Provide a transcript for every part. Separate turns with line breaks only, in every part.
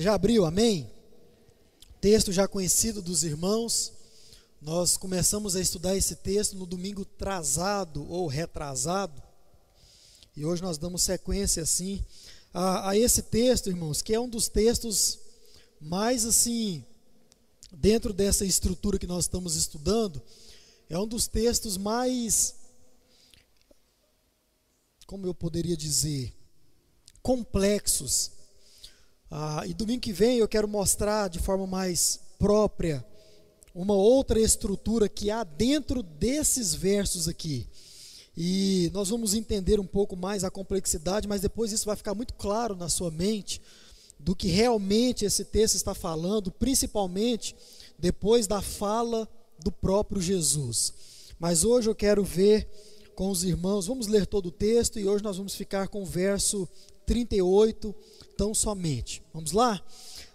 Você já abriu, amém? Texto já conhecido dos irmãos. Nós começamos a estudar esse texto no domingo trazado ou retrasado. E hoje nós damos sequência assim a, a esse texto, irmãos, que é um dos textos mais assim, dentro dessa estrutura que nós estamos estudando, é um dos textos mais, como eu poderia dizer, complexos ah, e domingo que vem eu quero mostrar de forma mais própria uma outra estrutura que há dentro desses versos aqui. E nós vamos entender um pouco mais a complexidade, mas depois isso vai ficar muito claro na sua mente do que realmente esse texto está falando, principalmente depois da fala do próprio Jesus. Mas hoje eu quero ver com os irmãos, vamos ler todo o texto e hoje nós vamos ficar com o verso 38 tão somente. Vamos lá?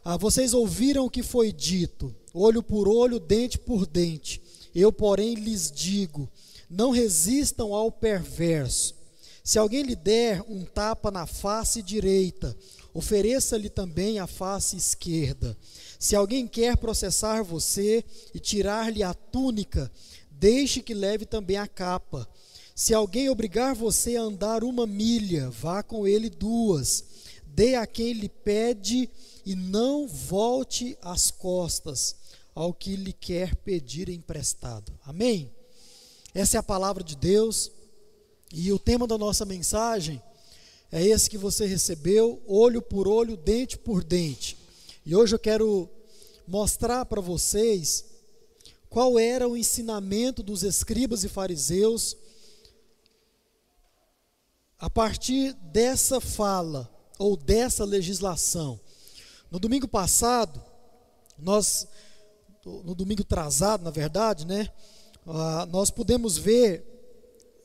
Ah, vocês ouviram o que foi dito, olho por olho, dente por dente. Eu, porém, lhes digo: não resistam ao perverso. Se alguém lhe der um tapa na face direita, ofereça-lhe também a face esquerda. Se alguém quer processar você e tirar-lhe a túnica, deixe que leve também a capa. Se alguém obrigar você a andar uma milha, vá com ele duas dê a quem lhe pede e não volte as costas ao que lhe quer pedir emprestado. Amém? Essa é a palavra de Deus e o tema da nossa mensagem é esse que você recebeu, olho por olho, dente por dente. E hoje eu quero mostrar para vocês qual era o ensinamento dos escribas e fariseus a partir dessa fala ou dessa legislação. No domingo passado, nós, no domingo trazado, na verdade, né, uh, nós pudemos ver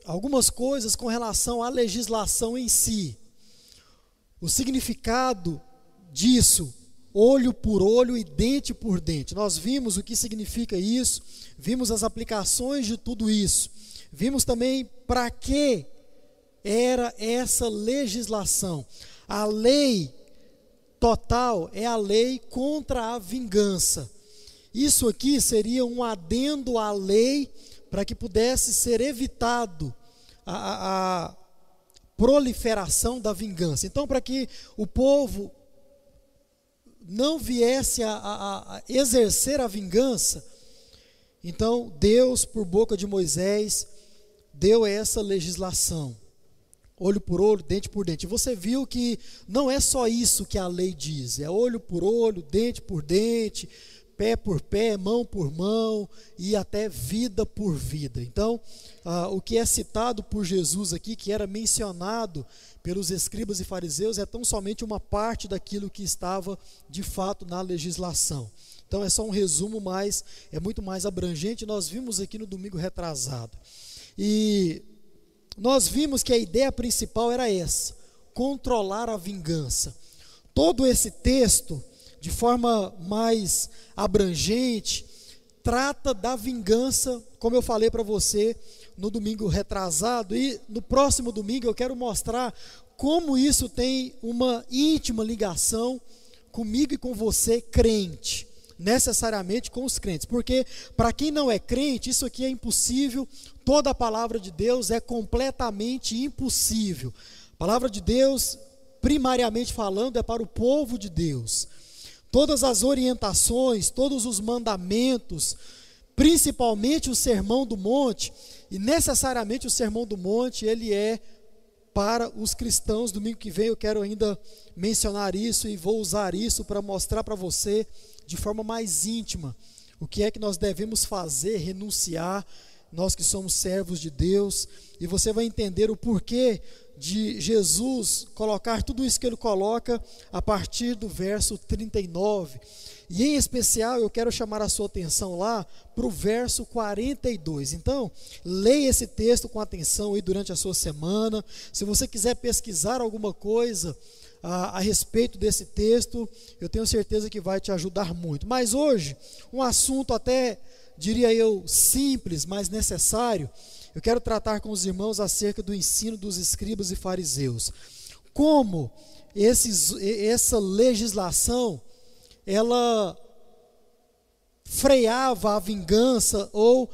algumas coisas com relação à legislação em si. O significado disso, olho por olho e dente por dente. Nós vimos o que significa isso, vimos as aplicações de tudo isso. Vimos também para que era essa legislação. A lei total é a lei contra a vingança. Isso aqui seria um adendo à lei para que pudesse ser evitado a, a proliferação da vingança. Então, para que o povo não viesse a, a, a, exercer a vingança, então Deus, por boca de Moisés, deu essa legislação olho por olho, dente por dente. Você viu que não é só isso que a lei diz, é olho por olho, dente por dente, pé por pé, mão por mão e até vida por vida. Então, ah, o que é citado por Jesus aqui, que era mencionado pelos escribas e fariseus, é tão somente uma parte daquilo que estava de fato na legislação. Então, é só um resumo, mas é muito mais abrangente. Nós vimos aqui no domingo retrasado. E nós vimos que a ideia principal era essa: controlar a vingança. Todo esse texto, de forma mais abrangente, trata da vingança, como eu falei para você no domingo retrasado, e no próximo domingo eu quero mostrar como isso tem uma íntima ligação comigo e com você, crente necessariamente com os crentes, porque para quem não é crente, isso aqui é impossível, toda a palavra de Deus é completamente impossível. A palavra de Deus, primariamente falando, é para o povo de Deus. Todas as orientações, todos os mandamentos, principalmente o sermão do monte, e necessariamente o sermão do monte, ele é para os cristãos. Domingo que vem eu quero ainda mencionar isso e vou usar isso para mostrar para você de forma mais íntima o que é que nós devemos fazer, renunciar, nós que somos servos de Deus, e você vai entender o porquê de Jesus colocar tudo isso que ele coloca a partir do verso 39. E em especial eu quero chamar a sua atenção lá para o verso 42. Então, leia esse texto com atenção aí durante a sua semana. Se você quiser pesquisar alguma coisa, a, a, respeito desse texto, eu tenho certeza que vai te ajudar muito. Mas hoje, um assunto até, diria eu, simples, mas necessário, eu quero tratar com os irmãos acerca do ensino dos escribas e fariseus. Como esses, essa legislação ela freava a vingança ou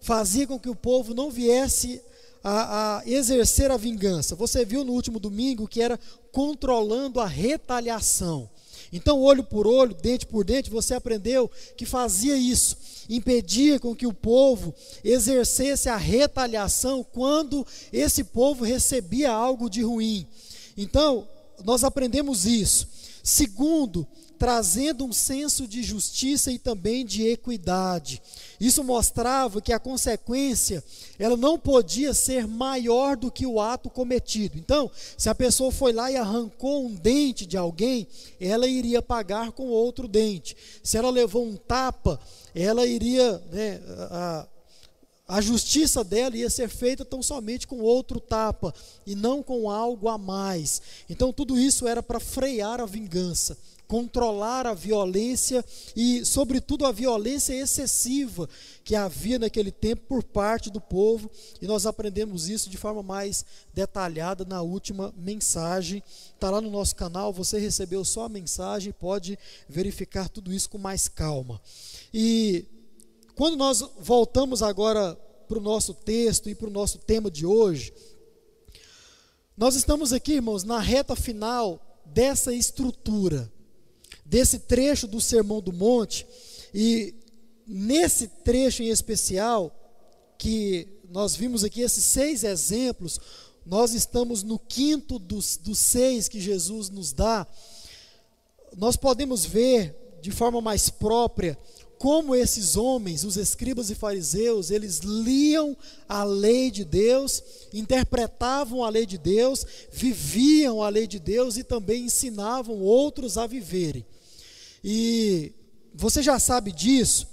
fazia com que o povo não viesse a, a, exercer a vingança. Você viu no último domingo que era controlando a retaliação. Então, olho por olho, dente por dente, você aprendeu que fazia isso, impedia com que o povo exercesse a retaliação quando esse povo recebia algo de ruim. Então, nós aprendemos isso. Segundo, trazendo um senso de justiça e também de equidade. Isso mostrava que a consequência, ela não podia ser maior do que o ato cometido. Então, se a pessoa foi lá e arrancou um dente de alguém, ela iria pagar com outro dente. Se ela levou um tapa, ela iria, né, a, a justiça dela ia ser feita tão somente com outro tapa e não com algo a mais. Então, tudo isso era para frear a vingança controlar a violência e, sobretudo, a violência excessiva que havia naquele tempo por parte do povo, e nós aprendemos isso de forma mais detalhada na última mensagem. Está lá no nosso canal, você recebeu só a mensagem, pode verificar tudo isso com mais calma. E quando nós voltamos agora para o nosso texto e para o nosso tema de hoje, nós estamos aqui, irmãos, na reta final dessa estrutura desse trecho do Sermão do Monte, e nesse trecho em especial, que nós vimos aqui esses seis exemplos, nós estamos no quinto dos, dos seis que Jesus nos dá, nós podemos ver de forma mais própria como esses homens, os escribas e fariseus, eles liam a lei de Deus, interpretavam a lei de Deus, viviam a lei de Deus e também ensinavam outros a viverem. E você já sabe disso,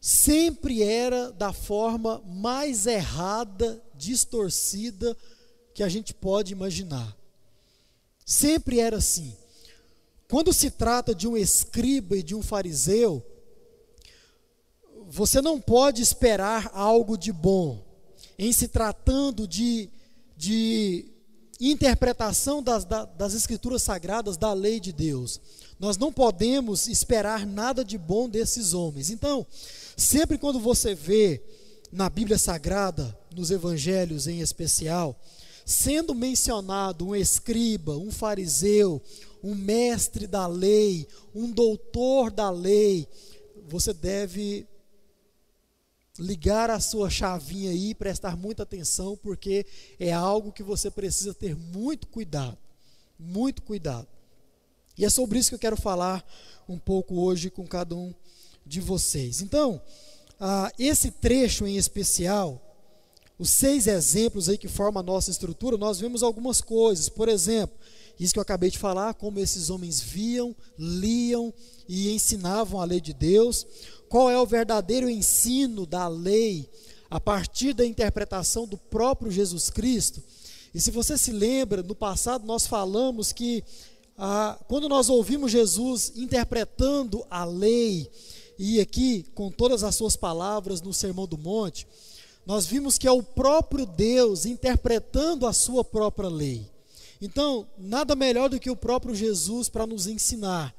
sempre era da forma mais errada, distorcida que a gente pode imaginar. Sempre era assim. Quando se trata de um escriba e de um fariseu, você não pode esperar algo de bom em se tratando de, de interpretação das, das escrituras sagradas, da lei de Deus. Nós não podemos esperar nada de bom desses homens. Então, sempre quando você vê na Bíblia Sagrada, nos evangelhos em especial, sendo mencionado um escriba, um fariseu, um mestre da lei, um doutor da lei, você deve ligar a sua chavinha aí prestar muita atenção, porque é algo que você precisa ter muito cuidado. Muito cuidado. E é sobre isso que eu quero falar um pouco hoje com cada um de vocês. Então, ah, esse trecho em especial, os seis exemplos aí que formam a nossa estrutura, nós vemos algumas coisas. Por exemplo, isso que eu acabei de falar, como esses homens viam, liam e ensinavam a lei de Deus. Qual é o verdadeiro ensino da lei a partir da interpretação do próprio Jesus Cristo? E se você se lembra, no passado nós falamos que ah, quando nós ouvimos Jesus interpretando a lei, e aqui com todas as suas palavras no Sermão do Monte, nós vimos que é o próprio Deus interpretando a sua própria lei. Então, nada melhor do que o próprio Jesus para nos ensinar.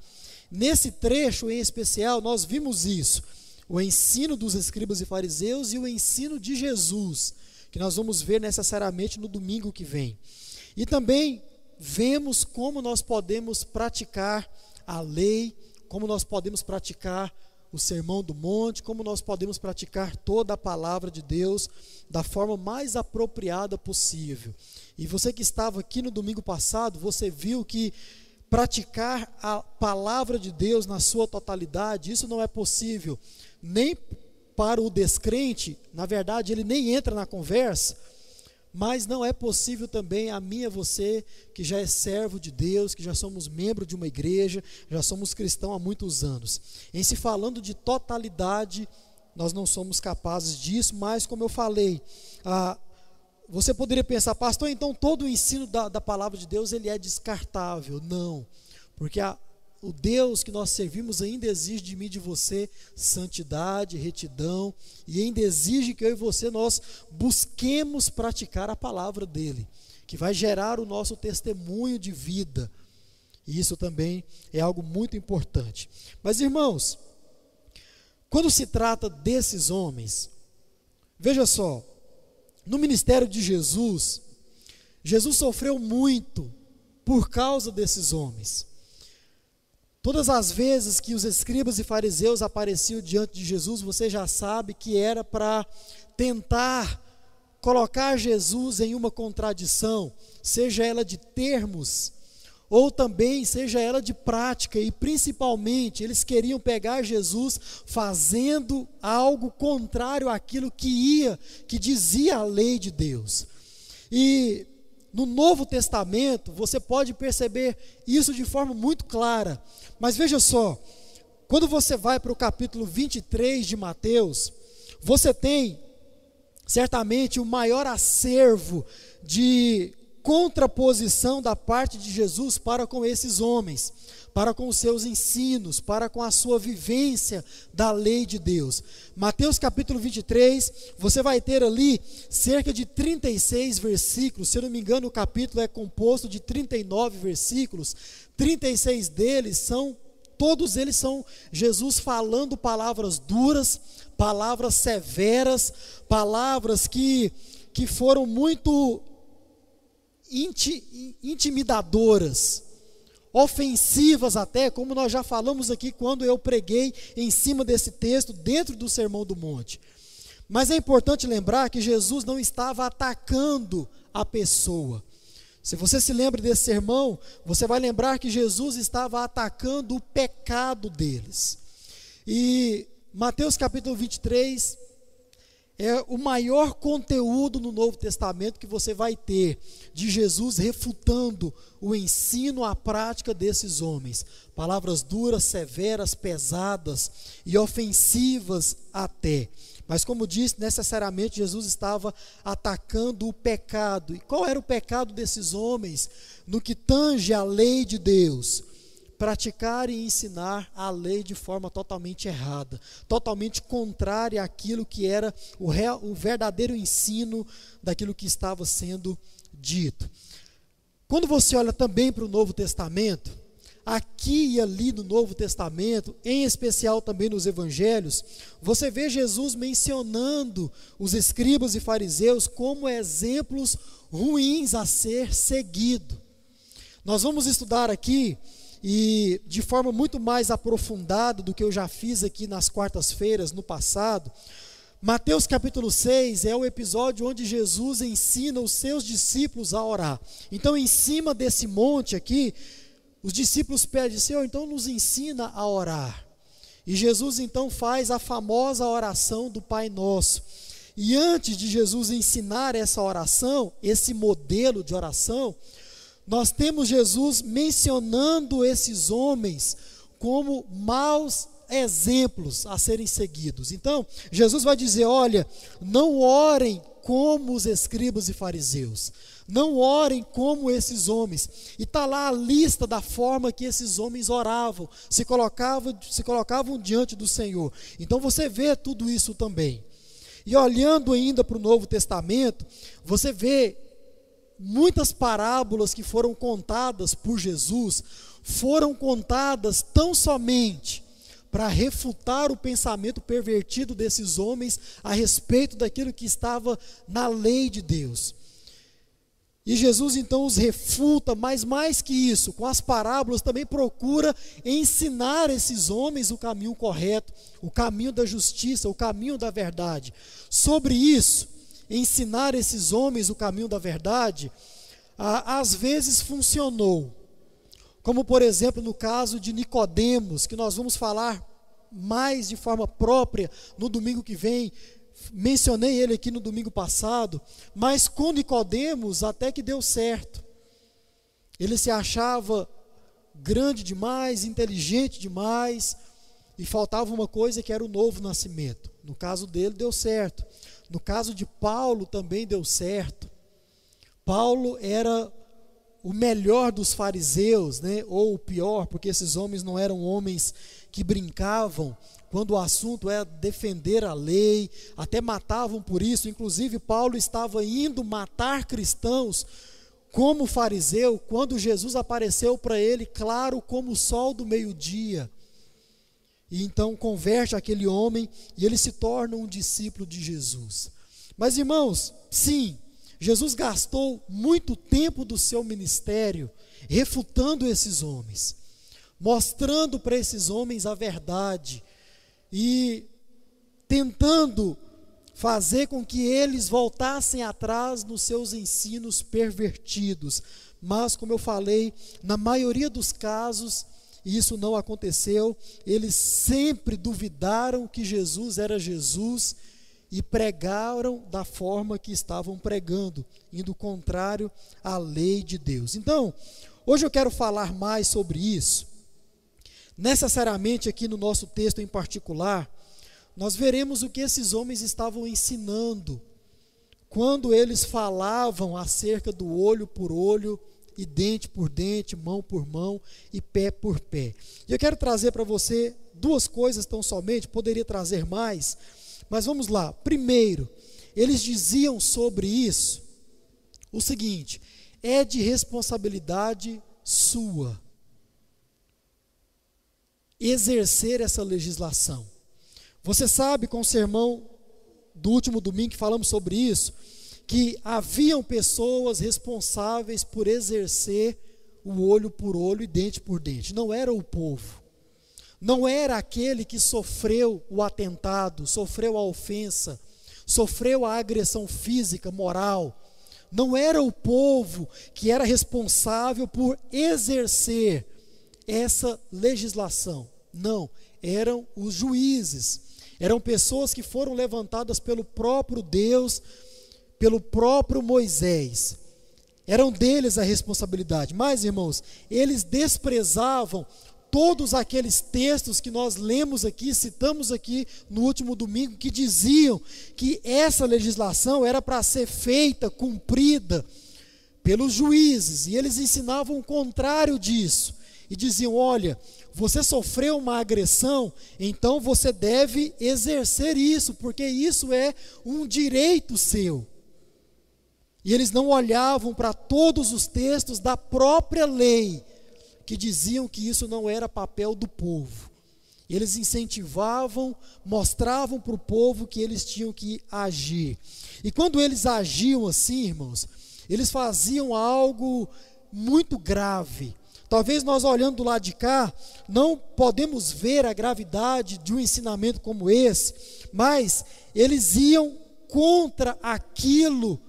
Nesse trecho em especial, nós vimos isso: o ensino dos escribas e fariseus e o ensino de Jesus, que nós vamos ver necessariamente no domingo que vem. E também vemos como nós podemos praticar a lei, como nós podemos praticar o sermão do monte, como nós podemos praticar toda a palavra de Deus da forma mais apropriada possível. E você que estava aqui no domingo passado, você viu que praticar a palavra de Deus na sua totalidade, isso não é possível nem para o descrente, na verdade, ele nem entra na conversa mas não é possível também a mim e a você, que já é servo de Deus, que já somos membro de uma igreja, já somos cristãos há muitos anos. Em se falando de totalidade, nós não somos capazes disso, mas como eu falei, ah, você poderia pensar, pastor, então todo o ensino da, da palavra de Deus ele é descartável. Não, porque a, o Deus que nós servimos ainda exige de mim e de você santidade, retidão, e ainda exige que eu e você nós busquemos praticar a palavra dele, que vai gerar o nosso testemunho de vida. E isso também é algo muito importante. Mas, irmãos, quando se trata desses homens, veja só, no ministério de Jesus, Jesus sofreu muito por causa desses homens. Todas as vezes que os escribas e fariseus apareciam diante de Jesus, você já sabe que era para tentar colocar Jesus em uma contradição, seja ela de termos, ou também seja ela de prática, e principalmente eles queriam pegar Jesus fazendo algo contrário àquilo que ia, que dizia a lei de Deus. E no Novo Testamento, você pode perceber isso de forma muito clara. Mas veja só, quando você vai para o capítulo 23 de Mateus, você tem certamente o maior acervo de contraposição da parte de Jesus para com esses homens, para com os seus ensinos, para com a sua vivência da lei de Deus. Mateus capítulo 23, você vai ter ali cerca de 36 versículos, se eu não me engano, o capítulo é composto de 39 versículos, 36 deles são todos eles são Jesus falando palavras duras, palavras severas, palavras que, que foram muito inti, intimidadoras, ofensivas até, como nós já falamos aqui quando eu preguei em cima desse texto, dentro do Sermão do Monte. Mas é importante lembrar que Jesus não estava atacando a pessoa. Se você se lembra desse sermão, você vai lembrar que Jesus estava atacando o pecado deles. E Mateus capítulo 23, é o maior conteúdo no Novo Testamento que você vai ter de Jesus refutando o ensino, a prática desses homens. Palavras duras, severas, pesadas e ofensivas até. Mas, como disse, necessariamente Jesus estava atacando o pecado. E qual era o pecado desses homens no que tange a lei de Deus? Praticar e ensinar a lei de forma totalmente errada, totalmente contrária àquilo que era o, real, o verdadeiro ensino daquilo que estava sendo dito. Quando você olha também para o Novo Testamento, aqui e ali no Novo Testamento, em especial também nos Evangelhos, você vê Jesus mencionando os escribas e fariseus como exemplos ruins a ser seguido. Nós vamos estudar aqui e de forma muito mais aprofundada do que eu já fiz aqui nas quartas-feiras no passado, Mateus capítulo 6 é o episódio onde Jesus ensina os seus discípulos a orar. Então, em cima desse monte aqui, os discípulos pedem, Senhor, então nos ensina a orar. E Jesus então faz a famosa oração do Pai Nosso. E antes de Jesus ensinar essa oração, esse modelo de oração, nós temos Jesus mencionando esses homens como maus exemplos a serem seguidos. Então, Jesus vai dizer: olha, não orem como os escribas e fariseus. Não orem como esses homens. E está lá a lista da forma que esses homens oravam, se colocavam, se colocavam diante do Senhor. Então você vê tudo isso também. E olhando ainda para o Novo Testamento, você vê muitas parábolas que foram contadas por Jesus foram contadas tão somente para refutar o pensamento pervertido desses homens a respeito daquilo que estava na lei de Deus. E Jesus então os refuta, mas mais que isso, com as parábolas também procura ensinar esses homens o caminho correto, o caminho da justiça, o caminho da verdade. Sobre isso, ensinar esses homens o caminho da verdade, às vezes funcionou. Como por exemplo no caso de Nicodemos, que nós vamos falar mais de forma própria no domingo que vem. Mencionei ele aqui no domingo passado, mas com Nicodemos até que deu certo. Ele se achava grande demais, inteligente demais, e faltava uma coisa que era o novo nascimento. No caso dele deu certo. No caso de Paulo também deu certo. Paulo era o melhor dos fariseus, né? ou o pior, porque esses homens não eram homens que brincavam quando o assunto era defender a lei, até matavam por isso. Inclusive, Paulo estava indo matar cristãos como fariseu, quando Jesus apareceu para ele, claro como o sol do meio-dia. E então converte aquele homem e ele se torna um discípulo de Jesus. Mas irmãos, sim, Jesus gastou muito tempo do seu ministério refutando esses homens, mostrando para esses homens a verdade e tentando fazer com que eles voltassem atrás nos seus ensinos pervertidos. Mas, como eu falei, na maioria dos casos, isso não aconteceu. Eles sempre duvidaram que Jesus era Jesus e pregaram da forma que estavam pregando, indo contrário à lei de Deus. Então, hoje eu quero falar mais sobre isso. Necessariamente aqui no nosso texto em particular, nós veremos o que esses homens estavam ensinando quando eles falavam acerca do olho por olho e dente por dente, mão por mão e pé por pé. E eu quero trazer para você duas coisas tão somente, poderia trazer mais, mas vamos lá. Primeiro, eles diziam sobre isso o seguinte: é de responsabilidade sua exercer essa legislação. Você sabe, com o sermão do último domingo que falamos sobre isso, que haviam pessoas responsáveis por exercer o olho por olho e dente por dente. Não era o povo. Não era aquele que sofreu o atentado, sofreu a ofensa, sofreu a agressão física, moral. Não era o povo que era responsável por exercer essa legislação. Não, eram os juízes, eram pessoas que foram levantadas pelo próprio Deus, pelo próprio Moisés. Eram deles a responsabilidade. Mas, irmãos, eles desprezavam todos aqueles textos que nós lemos aqui, citamos aqui no último domingo, que diziam que essa legislação era para ser feita, cumprida pelos juízes, e eles ensinavam o contrário disso. E diziam: olha, você sofreu uma agressão, então você deve exercer isso, porque isso é um direito seu. E eles não olhavam para todos os textos da própria lei, que diziam que isso não era papel do povo. Eles incentivavam, mostravam para o povo que eles tinham que agir. E quando eles agiam assim, irmãos, eles faziam algo muito grave Talvez nós olhando do lado de cá, não podemos ver a gravidade de um ensinamento como esse, mas eles iam contra aquilo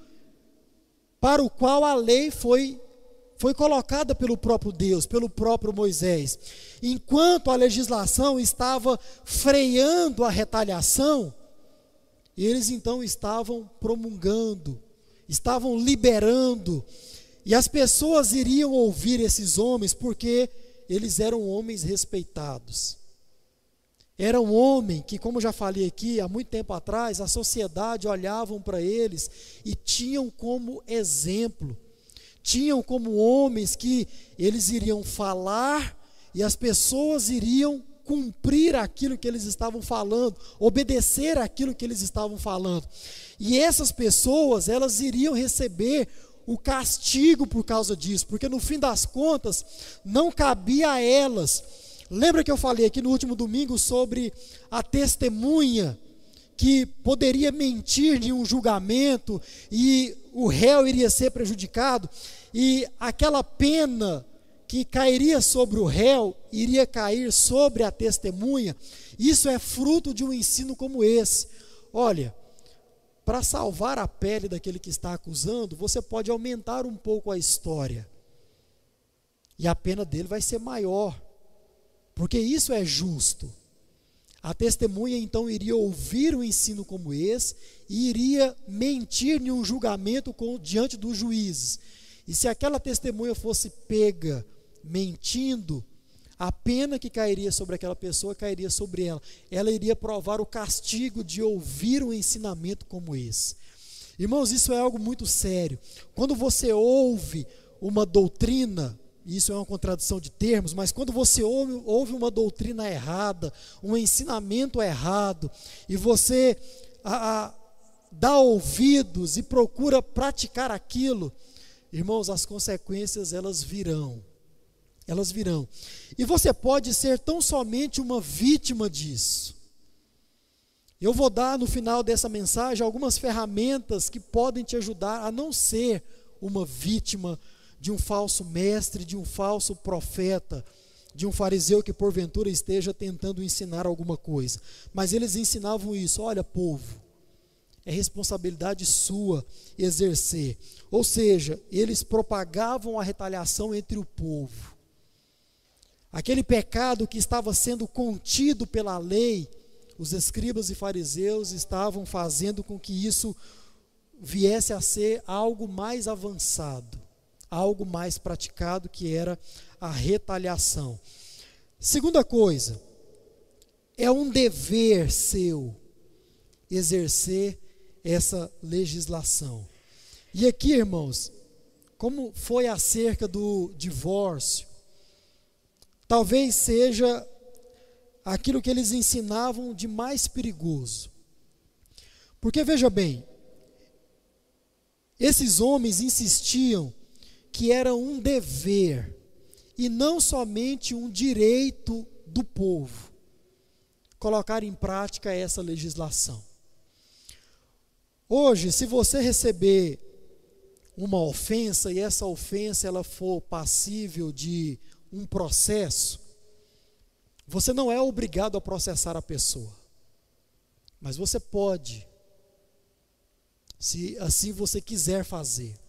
para o qual a lei foi foi colocada pelo próprio Deus, pelo próprio Moisés. Enquanto a legislação estava freando a retaliação, eles então estavam promulgando, estavam liberando e as pessoas iriam ouvir esses homens porque eles eram homens respeitados. Era um homem que, como já falei aqui, há muito tempo atrás, a sociedade olhavam para eles e tinham como exemplo, tinham como homens que eles iriam falar e as pessoas iriam cumprir aquilo que eles estavam falando, obedecer aquilo que eles estavam falando. E essas pessoas, elas iriam receber o castigo por causa disso, porque no fim das contas não cabia a elas. Lembra que eu falei aqui no último domingo sobre a testemunha que poderia mentir em um julgamento e o réu iria ser prejudicado e aquela pena que cairia sobre o réu iria cair sobre a testemunha. Isso é fruto de um ensino como esse. Olha, para salvar a pele daquele que está acusando, você pode aumentar um pouco a história. E a pena dele vai ser maior. Porque isso é justo. A testemunha então iria ouvir um ensino como esse e iria mentir em um julgamento com, diante dos juízes. E se aquela testemunha fosse pega mentindo, a pena que cairia sobre aquela pessoa cairia sobre ela. Ela iria provar o castigo de ouvir um ensinamento como esse. Irmãos, isso é algo muito sério. Quando você ouve uma doutrina, isso é uma contradição de termos, mas quando você ouve, ouve uma doutrina errada, um ensinamento errado, e você a, a, dá ouvidos e procura praticar aquilo, irmãos, as consequências elas virão. Elas virão. E você pode ser tão somente uma vítima disso. Eu vou dar no final dessa mensagem algumas ferramentas que podem te ajudar a não ser uma vítima de um falso mestre, de um falso profeta, de um fariseu que porventura esteja tentando ensinar alguma coisa. Mas eles ensinavam isso: olha, povo, é responsabilidade sua exercer. Ou seja, eles propagavam a retaliação entre o povo. Aquele pecado que estava sendo contido pela lei, os escribas e fariseus estavam fazendo com que isso viesse a ser algo mais avançado, algo mais praticado, que era a retaliação. Segunda coisa, é um dever seu exercer essa legislação. E aqui, irmãos, como foi acerca do divórcio, talvez seja aquilo que eles ensinavam de mais perigoso. Porque veja bem, esses homens insistiam que era um dever e não somente um direito do povo colocar em prática essa legislação. Hoje, se você receber uma ofensa e essa ofensa ela for passível de um processo, você não é obrigado a processar a pessoa, mas você pode, se assim você quiser fazer.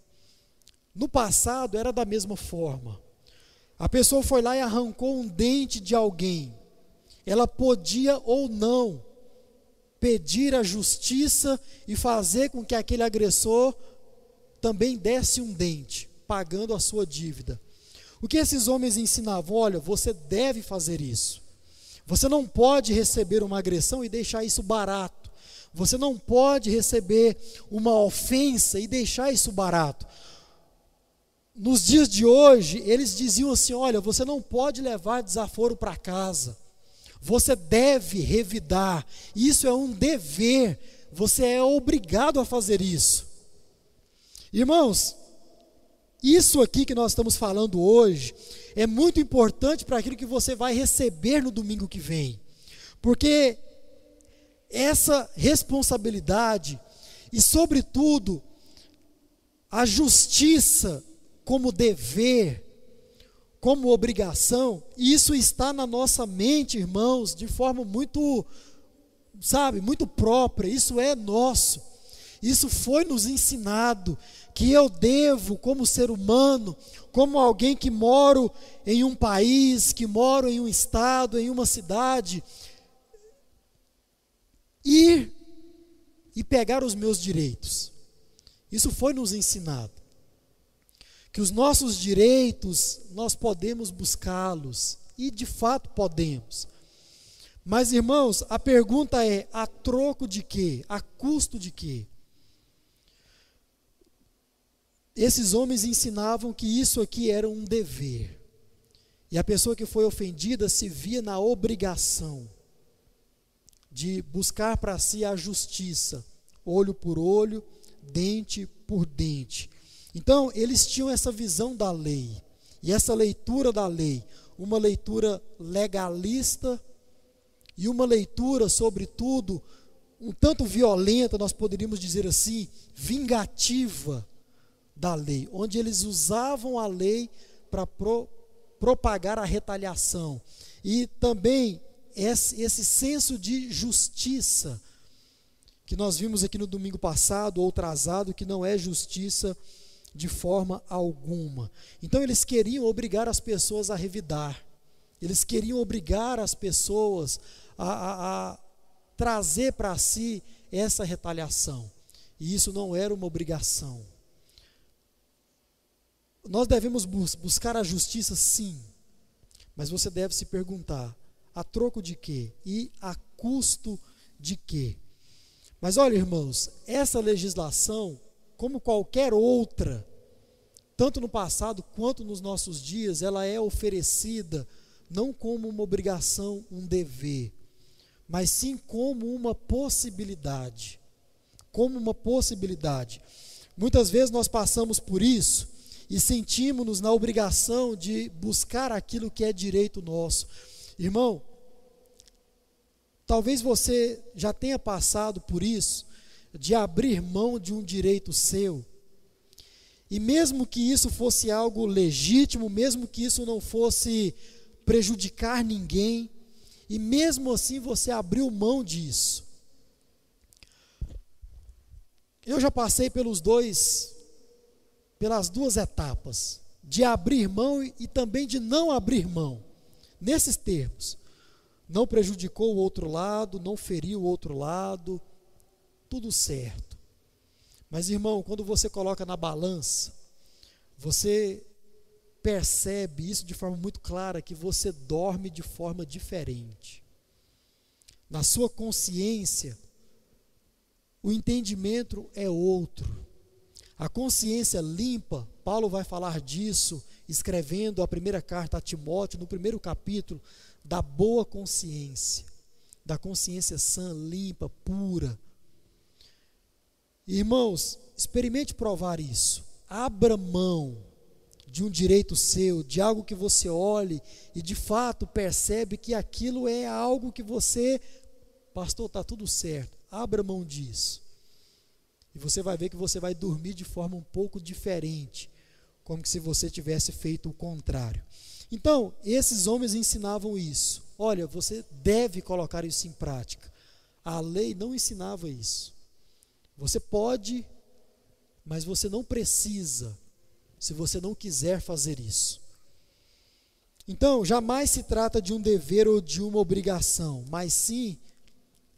No passado era da mesma forma. A pessoa foi lá e arrancou um dente de alguém. Ela podia ou não pedir a justiça e fazer com que aquele agressor também desse um dente, pagando a sua dívida. O que esses homens ensinavam? Olha, você deve fazer isso. Você não pode receber uma agressão e deixar isso barato. Você não pode receber uma ofensa e deixar isso barato. Nos dias de hoje, eles diziam assim: olha, você não pode levar desaforo para casa. Você deve revidar. Isso é um dever. Você é obrigado a fazer isso. Irmãos, isso aqui que nós estamos falando hoje é muito importante para aquilo que você vai receber no domingo que vem. Porque essa responsabilidade e, sobretudo, a justiça como dever, como obrigação, isso está na nossa mente, irmãos, de forma muito, sabe, muito própria, isso é nosso. Isso foi nos ensinado que eu devo, como ser humano, como alguém que moro em um país, que moro em um estado, em uma cidade, ir e pegar os meus direitos. Isso foi nos ensinado. Que os nossos direitos, nós podemos buscá-los, e de fato podemos. Mas, irmãos, a pergunta é: a troco de quê? A custo de quê? Esses homens ensinavam que isso aqui era um dever. E a pessoa que foi ofendida se via na obrigação de buscar para si a justiça, olho por olho, dente por dente. Então, eles tinham essa visão da lei, e essa leitura da lei, uma leitura legalista e uma leitura, sobretudo, um tanto violenta, nós poderíamos dizer assim, vingativa da lei, onde eles usavam a lei para pro, propagar a retaliação. E também esse, esse senso de justiça, que nós vimos aqui no domingo passado ou trazado, que não é justiça de forma alguma. Então eles queriam obrigar as pessoas a revidar, eles queriam obrigar as pessoas a, a, a trazer para si essa retaliação. E isso não era uma obrigação. Nós devemos bus buscar a justiça, sim, mas você deve se perguntar: a troco de quê? E a custo de quê? Mas olha, irmãos, essa legislação, como qualquer outra, tanto no passado quanto nos nossos dias, ela é oferecida não como uma obrigação, um dever, mas sim como uma possibilidade. Como uma possibilidade. Muitas vezes nós passamos por isso e sentimos-nos na obrigação de buscar aquilo que é direito nosso. Irmão, talvez você já tenha passado por isso, de abrir mão de um direito seu. E mesmo que isso fosse algo legítimo, mesmo que isso não fosse prejudicar ninguém, e mesmo assim você abriu mão disso. Eu já passei pelos dois, pelas duas etapas, de abrir mão e também de não abrir mão, nesses termos. Não prejudicou o outro lado, não feriu o outro lado, tudo certo. Mas irmão, quando você coloca na balança, você percebe isso de forma muito clara que você dorme de forma diferente. Na sua consciência, o entendimento é outro. A consciência limpa, Paulo vai falar disso escrevendo a primeira carta a Timóteo, no primeiro capítulo, da boa consciência, da consciência sã, limpa, pura. Irmãos, experimente provar isso. Abra mão de um direito seu, de algo que você olhe e de fato percebe que aquilo é algo que você, pastor, está tudo certo, abra mão disso. E você vai ver que você vai dormir de forma um pouco diferente, como se você tivesse feito o contrário. Então, esses homens ensinavam isso. Olha, você deve colocar isso em prática. A lei não ensinava isso. Você pode, mas você não precisa se você não quiser fazer isso. Então, jamais se trata de um dever ou de uma obrigação, mas sim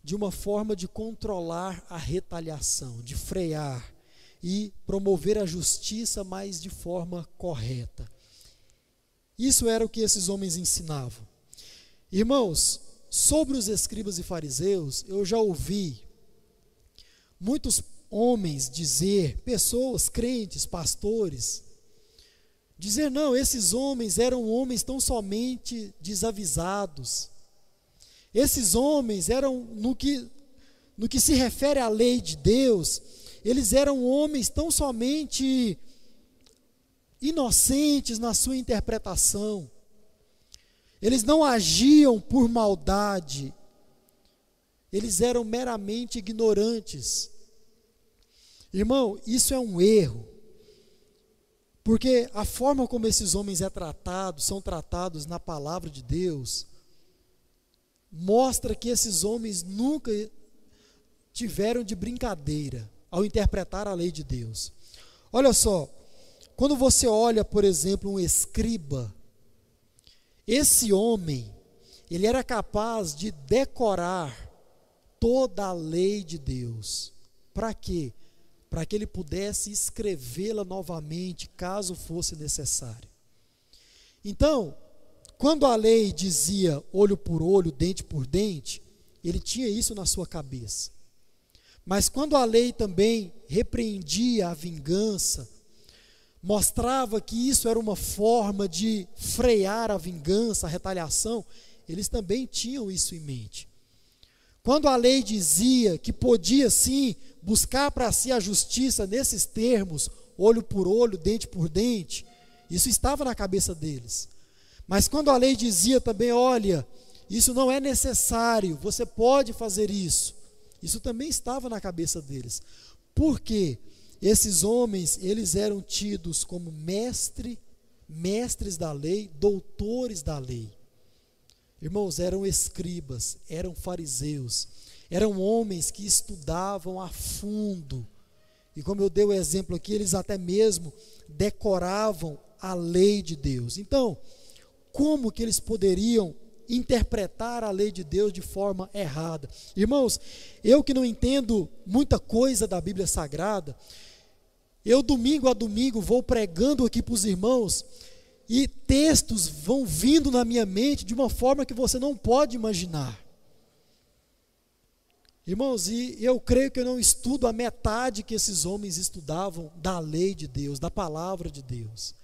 de uma forma de controlar a retaliação, de frear e promover a justiça, mas de forma correta. Isso era o que esses homens ensinavam. Irmãos, sobre os escribas e fariseus, eu já ouvi muitos homens dizer, pessoas crentes, pastores, Dizer, não, esses homens eram homens tão somente desavisados. Esses homens eram, no que, no que se refere à lei de Deus, eles eram homens tão somente inocentes na sua interpretação. Eles não agiam por maldade, eles eram meramente ignorantes. Irmão, isso é um erro. Porque a forma como esses homens é tratado, são tratados na palavra de Deus, mostra que esses homens nunca tiveram de brincadeira ao interpretar a lei de Deus. Olha só, quando você olha, por exemplo, um escriba, esse homem, ele era capaz de decorar toda a lei de Deus. Para quê? para que ele pudesse escrevê-la novamente, caso fosse necessário. Então, quando a lei dizia olho por olho, dente por dente, ele tinha isso na sua cabeça. Mas quando a lei também repreendia a vingança, mostrava que isso era uma forma de frear a vingança, a retaliação, eles também tinham isso em mente. Quando a lei dizia que podia sim buscar para si a justiça nesses termos, olho por olho, dente por dente, isso estava na cabeça deles. Mas quando a lei dizia também, olha, isso não é necessário, você pode fazer isso, isso também estava na cabeça deles. Por quê? Esses homens, eles eram tidos como mestre, mestres da lei, doutores da lei. Irmãos, eram escribas, eram fariseus, eram homens que estudavam a fundo. E como eu dei o exemplo aqui, eles até mesmo decoravam a lei de Deus. Então, como que eles poderiam interpretar a lei de Deus de forma errada? Irmãos, eu que não entendo muita coisa da Bíblia Sagrada, eu domingo a domingo vou pregando aqui para os irmãos e textos vão vindo na minha mente de uma forma que você não pode imaginar. Irmãos, e eu creio que eu não estudo a metade que esses homens estudavam da lei de Deus, da palavra de Deus.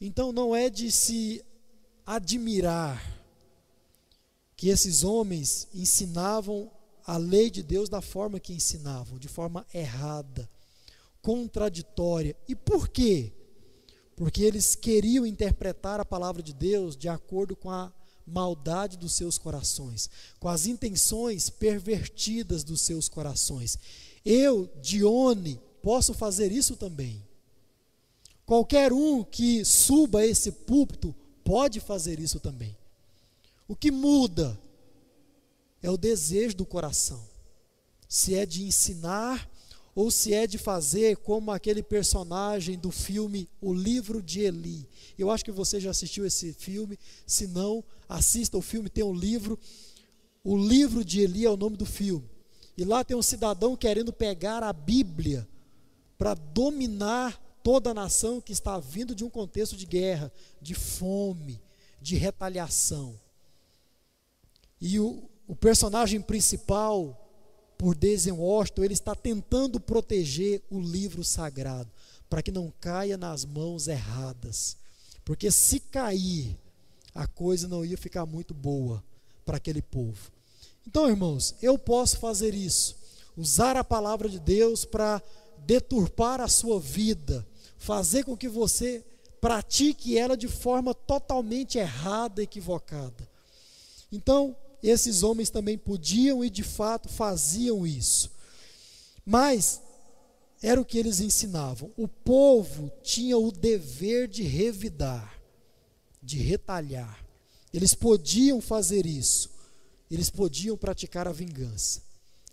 Então não é de se admirar que esses homens ensinavam a lei de Deus da forma que ensinavam, de forma errada contraditória. E por quê? Porque eles queriam interpretar a palavra de Deus de acordo com a maldade dos seus corações, com as intenções pervertidas dos seus corações. Eu, Dione, posso fazer isso também. Qualquer um que suba esse púlpito pode fazer isso também. O que muda é o desejo do coração. Se é de ensinar ou se é de fazer como aquele personagem do filme O Livro de Eli. Eu acho que você já assistiu esse filme, se não, assista o filme, tem um livro. O Livro de Eli é o nome do filme. E lá tem um cidadão querendo pegar a Bíblia para dominar toda a nação que está vindo de um contexto de guerra, de fome, de retaliação. E o, o personagem principal por Denzel Washington, ele está tentando proteger o livro sagrado, para que não caia nas mãos erradas. Porque se cair, a coisa não ia ficar muito boa para aquele povo. Então, irmãos, eu posso fazer isso, usar a palavra de Deus para deturpar a sua vida, fazer com que você pratique ela de forma totalmente errada, equivocada. Então, esses homens também podiam e de fato faziam isso. Mas era o que eles ensinavam. O povo tinha o dever de revidar, de retalhar. Eles podiam fazer isso. Eles podiam praticar a vingança.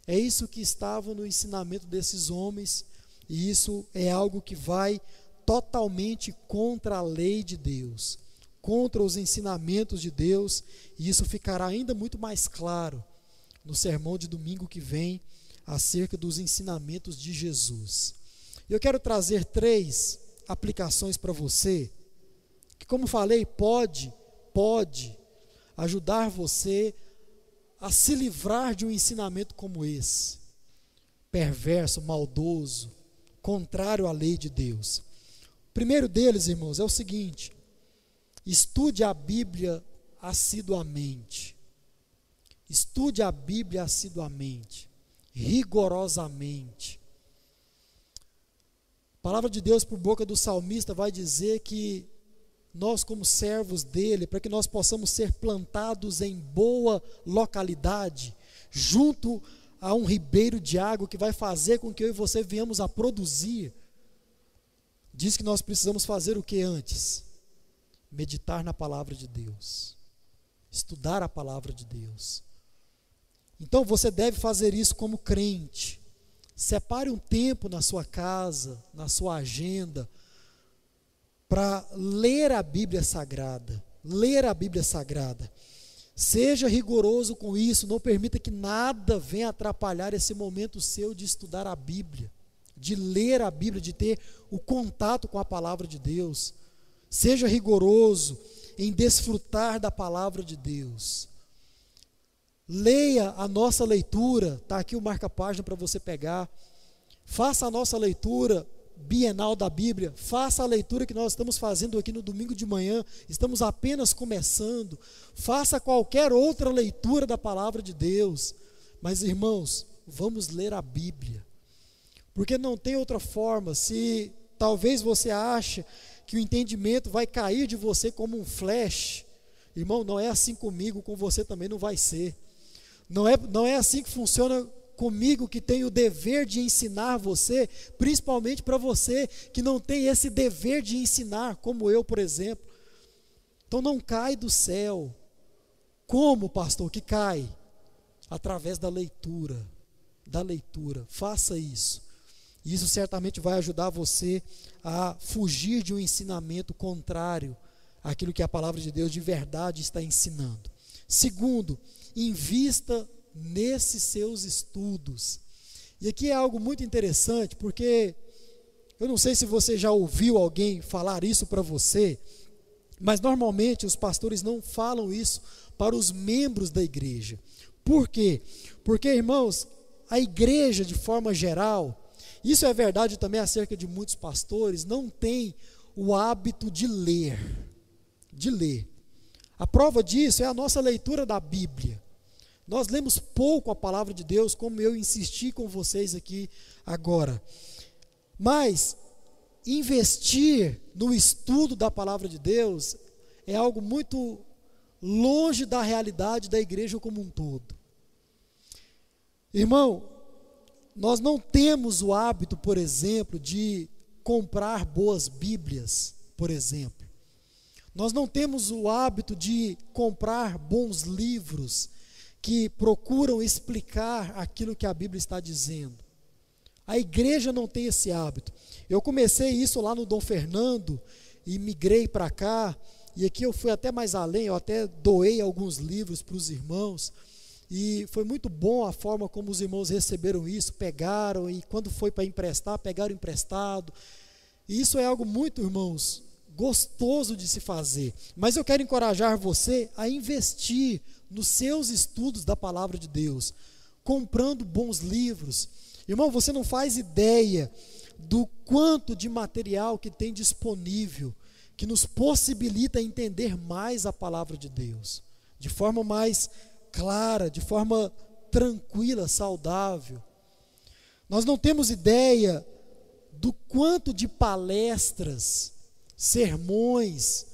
É isso que estava no ensinamento desses homens, e isso é algo que vai totalmente contra a lei de Deus contra os ensinamentos de Deus, e isso ficará ainda muito mais claro no sermão de domingo que vem acerca dos ensinamentos de Jesus. Eu quero trazer três aplicações para você, que como falei, pode, pode ajudar você a se livrar de um ensinamento como esse, perverso, maldoso, contrário à lei de Deus. O primeiro deles, irmãos, é o seguinte: Estude a Bíblia assiduamente. Estude a Bíblia assiduamente, rigorosamente. A palavra de Deus por boca do salmista vai dizer que nós, como servos dele, para que nós possamos ser plantados em boa localidade, junto a um ribeiro de água que vai fazer com que eu e você venhamos a produzir, diz que nós precisamos fazer o que antes? Meditar na palavra de Deus, estudar a palavra de Deus. Então você deve fazer isso como crente. Separe um tempo na sua casa, na sua agenda, para ler a Bíblia Sagrada. Ler a Bíblia Sagrada. Seja rigoroso com isso, não permita que nada venha atrapalhar esse momento seu de estudar a Bíblia, de ler a Bíblia, de ter o contato com a palavra de Deus. Seja rigoroso em desfrutar da palavra de Deus. Leia a nossa leitura, está aqui o marca-página para você pegar. Faça a nossa leitura bienal da Bíblia, faça a leitura que nós estamos fazendo aqui no domingo de manhã, estamos apenas começando. Faça qualquer outra leitura da palavra de Deus. Mas, irmãos, vamos ler a Bíblia. Porque não tem outra forma. Se talvez você ache que o entendimento vai cair de você como um flash. Irmão, não é assim comigo, com você também não vai ser. Não é, não é assim que funciona comigo, que tenho o dever de ensinar você, principalmente para você que não tem esse dever de ensinar, como eu, por exemplo. Então não cai do céu. Como, pastor, que cai? Através da leitura. Da leitura. Faça isso. Isso certamente vai ajudar você a fugir de um ensinamento contrário àquilo que a palavra de Deus de verdade está ensinando. Segundo, invista nesses seus estudos. E aqui é algo muito interessante, porque eu não sei se você já ouviu alguém falar isso para você, mas normalmente os pastores não falam isso para os membros da igreja. Por quê? Porque, irmãos, a igreja, de forma geral, isso é verdade também acerca de muitos pastores, não tem o hábito de ler, de ler. A prova disso é a nossa leitura da Bíblia. Nós lemos pouco a palavra de Deus, como eu insisti com vocês aqui agora. Mas investir no estudo da palavra de Deus é algo muito longe da realidade da igreja como um todo. Irmão, nós não temos o hábito, por exemplo, de comprar boas Bíblias, por exemplo. Nós não temos o hábito de comprar bons livros que procuram explicar aquilo que a Bíblia está dizendo. A igreja não tem esse hábito. Eu comecei isso lá no Dom Fernando e migrei para cá, e aqui eu fui até mais além, eu até doei alguns livros para os irmãos. E foi muito bom a forma como os irmãos receberam isso, pegaram e quando foi para emprestar, pegaram emprestado. E isso é algo muito, irmãos, gostoso de se fazer. Mas eu quero encorajar você a investir nos seus estudos da palavra de Deus, comprando bons livros. Irmão, você não faz ideia do quanto de material que tem disponível que nos possibilita entender mais a palavra de Deus, de forma mais clara, de forma tranquila, saudável. Nós não temos ideia do quanto de palestras, sermões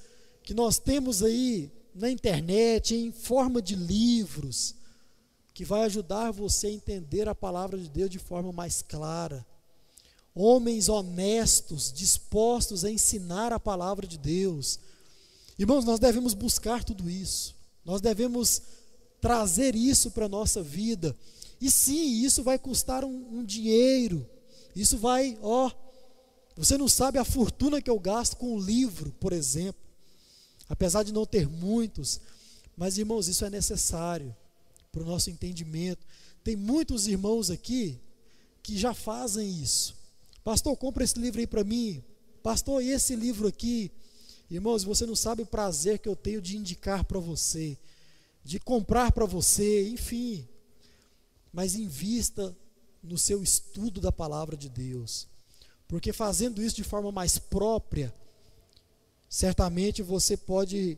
que nós temos aí na internet, em forma de livros, que vai ajudar você a entender a palavra de Deus de forma mais clara. Homens honestos, dispostos a ensinar a palavra de Deus. Irmãos, nós devemos buscar tudo isso. Nós devemos trazer isso para a nossa vida. E sim, isso vai custar um, um dinheiro. Isso vai, ó, você não sabe a fortuna que eu gasto com um livro, por exemplo. Apesar de não ter muitos, mas irmãos, isso é necessário para o nosso entendimento. Tem muitos irmãos aqui que já fazem isso. Pastor, compra esse livro aí para mim. Pastor, e esse livro aqui? Irmãos, você não sabe o prazer que eu tenho de indicar para você de comprar para você, enfim. Mas invista no seu estudo da palavra de Deus. Porque fazendo isso de forma mais própria, certamente você pode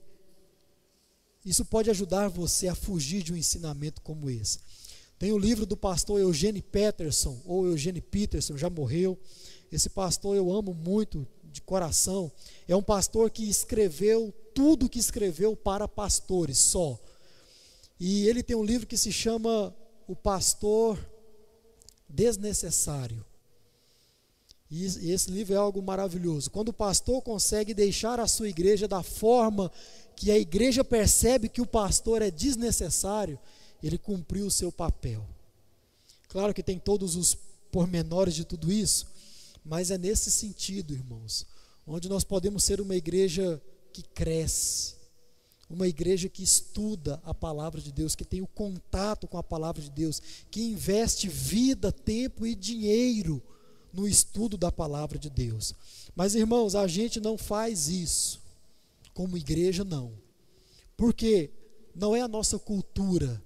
isso pode ajudar você a fugir de um ensinamento como esse. Tem o livro do pastor Eugênio Peterson, ou Eugênio Peterson, já morreu. Esse pastor eu amo muito de coração. É um pastor que escreveu tudo que escreveu para pastores só. E ele tem um livro que se chama O Pastor Desnecessário. E esse livro é algo maravilhoso. Quando o pastor consegue deixar a sua igreja da forma que a igreja percebe que o pastor é desnecessário, ele cumpriu o seu papel. Claro que tem todos os pormenores de tudo isso, mas é nesse sentido, irmãos, onde nós podemos ser uma igreja que cresce, uma igreja que estuda a palavra de Deus, que tem o contato com a palavra de Deus, que investe vida, tempo e dinheiro no estudo da palavra de Deus. Mas irmãos, a gente não faz isso como igreja não. Porque não é a nossa cultura.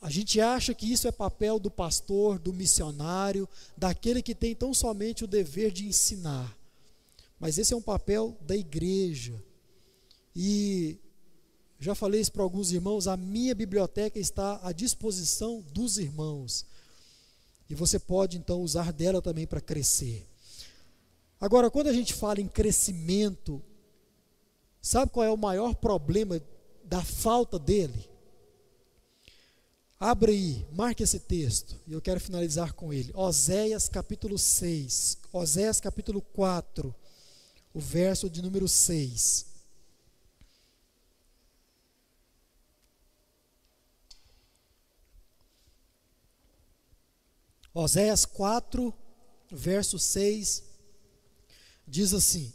A gente acha que isso é papel do pastor, do missionário, daquele que tem tão somente o dever de ensinar. Mas esse é um papel da igreja e já falei isso para alguns irmãos, a minha biblioteca está à disposição dos irmãos. E você pode então usar dela também para crescer. Agora, quando a gente fala em crescimento, sabe qual é o maior problema da falta dele? Abre aí, marque esse texto, e eu quero finalizar com ele. Oséias capítulo 6, Oséias capítulo 4, o verso de número 6. Oséias 4, verso 6, diz assim: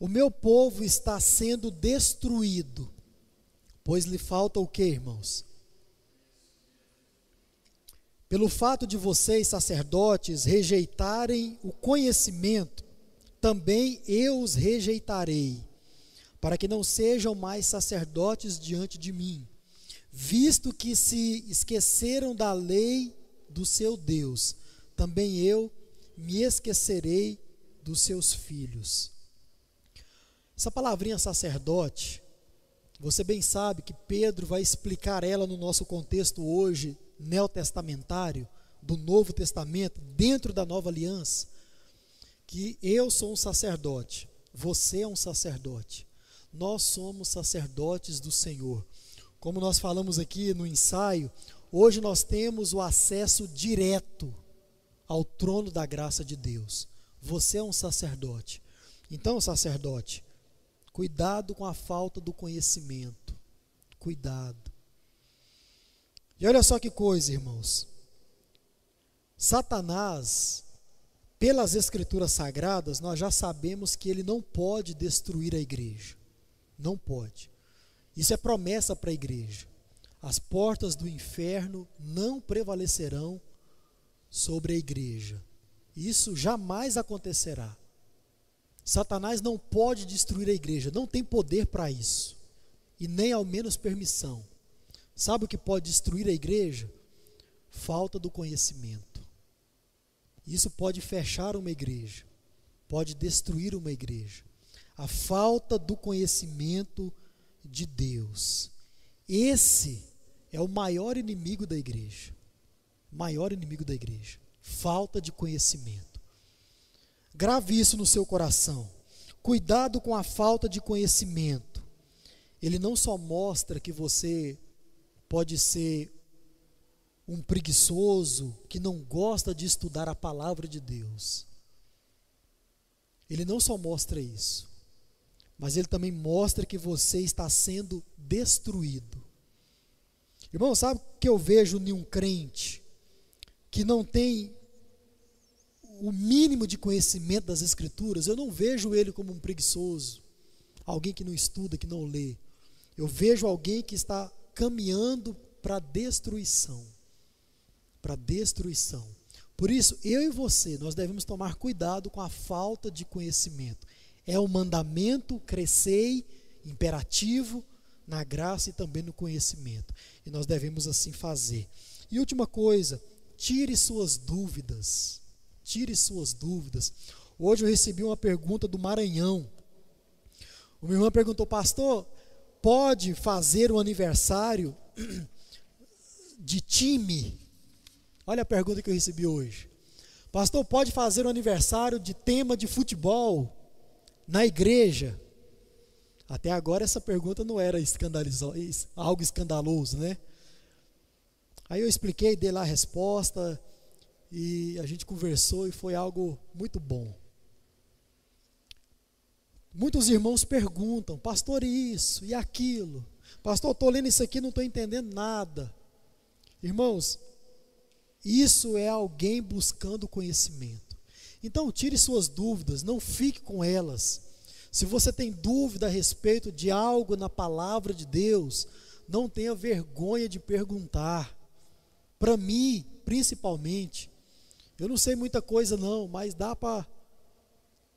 O meu povo está sendo destruído, pois lhe falta o que, irmãos? Pelo fato de vocês, sacerdotes, rejeitarem o conhecimento, também eu os rejeitarei, para que não sejam mais sacerdotes diante de mim, visto que se esqueceram da lei do seu Deus, também eu me esquecerei dos seus filhos. Essa palavrinha sacerdote, você bem sabe que Pedro vai explicar ela no nosso contexto hoje neotestamentário, do Novo Testamento, dentro da nova aliança, que eu sou um sacerdote, você é um sacerdote, nós somos sacerdotes do Senhor. Como nós falamos aqui no ensaio, hoje nós temos o acesso direto ao trono da graça de Deus. Você é um sacerdote. Então, sacerdote, cuidado com a falta do conhecimento. Cuidado. E olha só que coisa, irmãos. Satanás, pelas escrituras sagradas, nós já sabemos que ele não pode destruir a igreja. Não pode. Isso é promessa para a igreja. As portas do inferno não prevalecerão sobre a igreja. Isso jamais acontecerá. Satanás não pode destruir a igreja, não tem poder para isso, e nem ao menos permissão. Sabe o que pode destruir a igreja? Falta do conhecimento. Isso pode fechar uma igreja, pode destruir uma igreja. A falta do conhecimento de Deus. Esse é o maior inimigo da igreja. Maior inimigo da igreja. Falta de conhecimento. Grave isso no seu coração. Cuidado com a falta de conhecimento. Ele não só mostra que você pode ser um preguiçoso que não gosta de estudar a palavra de Deus. Ele não só mostra isso, mas ele também mostra que você está sendo destruído. Irmão, sabe o que eu vejo em um crente que não tem o mínimo de conhecimento das Escrituras? Eu não vejo ele como um preguiçoso, alguém que não estuda, que não lê. Eu vejo alguém que está caminhando para destruição. Para destruição. Por isso, eu e você, nós devemos tomar cuidado com a falta de conhecimento. É um mandamento, crescei, imperativo, na graça e também no conhecimento. E nós devemos assim fazer. E última coisa, tire suas dúvidas. Tire suas dúvidas. Hoje eu recebi uma pergunta do Maranhão. O meu irmão perguntou, pastor, pode fazer um aniversário de time? Olha a pergunta que eu recebi hoje. Pastor, pode fazer um aniversário de tema de futebol? na igreja. Até agora essa pergunta não era algo escandaloso, né? Aí eu expliquei, dei lá a resposta e a gente conversou e foi algo muito bom. Muitos irmãos perguntam, pastor, isso e aquilo. Pastor, estou lendo isso aqui não estou entendendo nada. Irmãos, isso é alguém buscando conhecimento. Então, tire suas dúvidas, não fique com elas. Se você tem dúvida a respeito de algo na palavra de Deus, não tenha vergonha de perguntar. Para mim, principalmente, eu não sei muita coisa não, mas dá para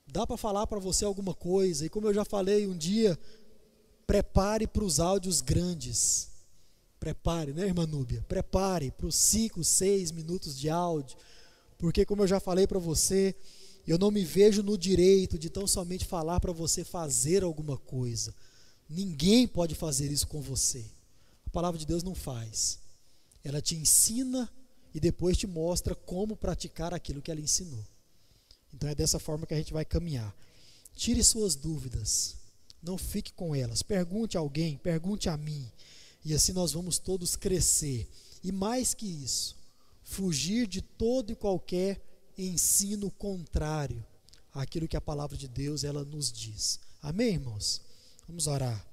dá para falar para você alguma coisa. E como eu já falei um dia, prepare para os áudios grandes. Prepare, né, irmã Núbia? Prepare para os 5, 6 minutos de áudio porque, como eu já falei para você, eu não me vejo no direito de tão somente falar para você fazer alguma coisa. Ninguém pode fazer isso com você. A palavra de Deus não faz. Ela te ensina e depois te mostra como praticar aquilo que ela ensinou. Então é dessa forma que a gente vai caminhar. Tire suas dúvidas. Não fique com elas. Pergunte a alguém, pergunte a mim. E assim nós vamos todos crescer. E mais que isso, fugir de todo e qualquer ensino contrário àquilo que a palavra de Deus ela nos diz. Amém, irmãos? Vamos orar.